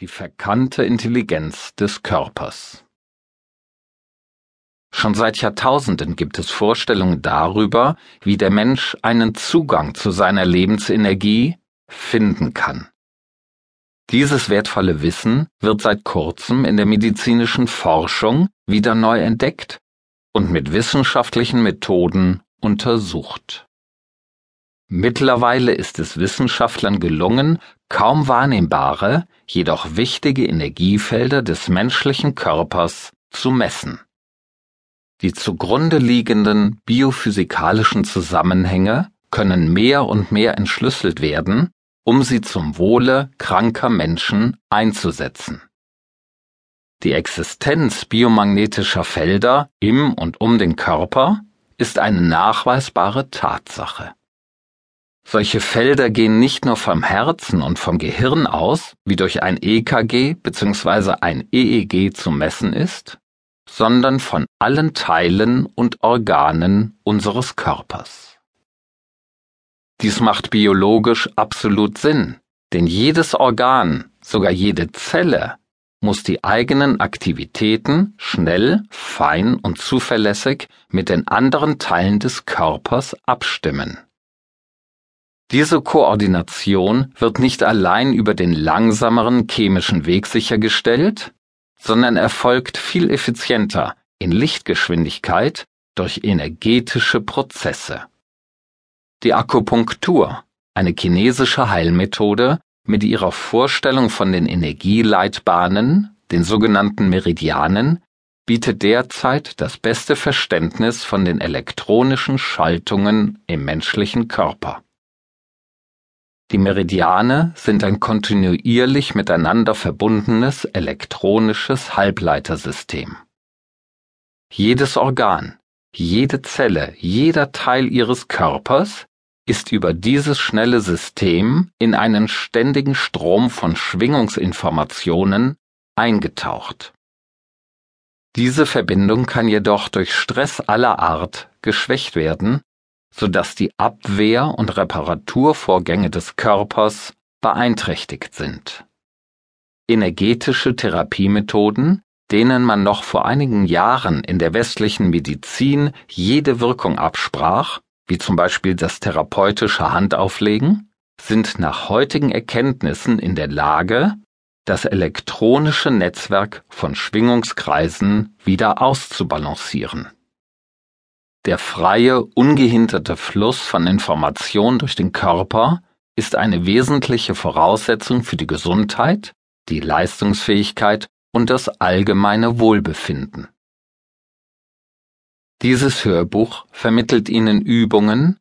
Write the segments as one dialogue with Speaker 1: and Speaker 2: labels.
Speaker 1: Die verkannte Intelligenz des Körpers. Schon seit Jahrtausenden gibt es Vorstellungen darüber, wie der Mensch einen Zugang zu seiner Lebensenergie finden kann. Dieses wertvolle Wissen wird seit kurzem in der medizinischen Forschung wieder neu entdeckt und mit wissenschaftlichen Methoden untersucht. Mittlerweile ist es Wissenschaftlern gelungen, kaum wahrnehmbare, jedoch wichtige Energiefelder des menschlichen Körpers zu messen. Die zugrunde liegenden biophysikalischen Zusammenhänge können mehr und mehr entschlüsselt werden, um sie zum Wohle kranker Menschen einzusetzen. Die Existenz biomagnetischer Felder im und um den Körper ist eine nachweisbare Tatsache. Solche Felder gehen nicht nur vom Herzen und vom Gehirn aus, wie durch ein EKG bzw. ein EEG zu messen ist, sondern von allen Teilen und Organen unseres Körpers. Dies macht biologisch absolut Sinn, denn jedes Organ, sogar jede Zelle, muss die eigenen Aktivitäten schnell, fein und zuverlässig mit den anderen Teilen des Körpers abstimmen. Diese Koordination wird nicht allein über den langsameren chemischen Weg sichergestellt, sondern erfolgt viel effizienter in Lichtgeschwindigkeit durch energetische Prozesse. Die Akupunktur, eine chinesische Heilmethode, mit ihrer Vorstellung von den Energieleitbahnen, den sogenannten Meridianen, bietet derzeit das beste Verständnis von den elektronischen Schaltungen im menschlichen Körper. Die Meridiane sind ein kontinuierlich miteinander verbundenes elektronisches Halbleitersystem. Jedes Organ, jede Zelle, jeder Teil ihres Körpers ist über dieses schnelle System in einen ständigen Strom von Schwingungsinformationen eingetaucht. Diese Verbindung kann jedoch durch Stress aller Art geschwächt werden sodass die Abwehr- und Reparaturvorgänge des Körpers beeinträchtigt sind. Energetische Therapiemethoden, denen man noch vor einigen Jahren in der westlichen Medizin jede Wirkung absprach, wie zum Beispiel das therapeutische Handauflegen, sind nach heutigen Erkenntnissen in der Lage, das elektronische Netzwerk von Schwingungskreisen wieder auszubalancieren. Der freie, ungehinderte Fluss von Information durch den Körper ist eine wesentliche Voraussetzung für die Gesundheit, die Leistungsfähigkeit und das allgemeine Wohlbefinden. Dieses Hörbuch vermittelt Ihnen Übungen,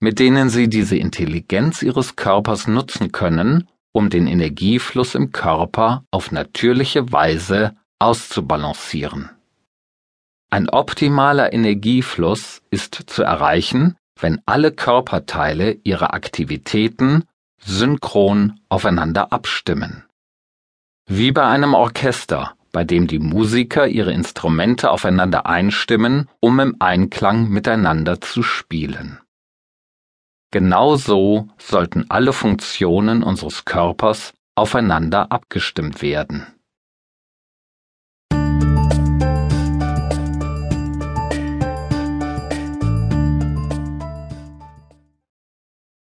Speaker 1: mit denen Sie diese Intelligenz Ihres Körpers nutzen können, um den Energiefluss im Körper auf natürliche Weise auszubalancieren. Ein optimaler Energiefluss ist zu erreichen, wenn alle Körperteile ihre Aktivitäten synchron aufeinander abstimmen. Wie bei einem Orchester, bei dem die Musiker ihre Instrumente aufeinander einstimmen, um im Einklang miteinander zu spielen. Genauso sollten alle Funktionen unseres Körpers aufeinander abgestimmt werden.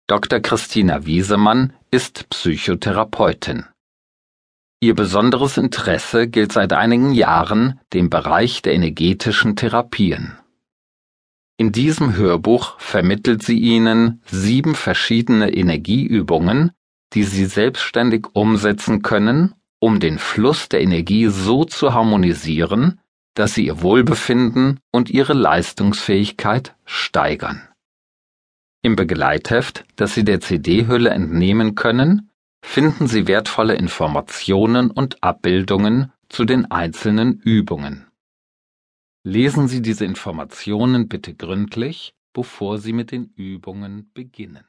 Speaker 1: Dr. Christina Wiesemann ist Psychotherapeutin. Ihr besonderes Interesse gilt seit einigen Jahren dem Bereich der energetischen Therapien. In diesem Hörbuch vermittelt sie Ihnen sieben verschiedene Energieübungen, die Sie selbstständig umsetzen können, um den Fluss der Energie so zu harmonisieren, dass Sie Ihr Wohlbefinden und Ihre Leistungsfähigkeit steigern. Im Begleitheft, das Sie der CD-Hülle entnehmen können, finden Sie wertvolle Informationen und Abbildungen zu den einzelnen Übungen. Lesen Sie diese Informationen bitte gründlich, bevor Sie mit den Übungen beginnen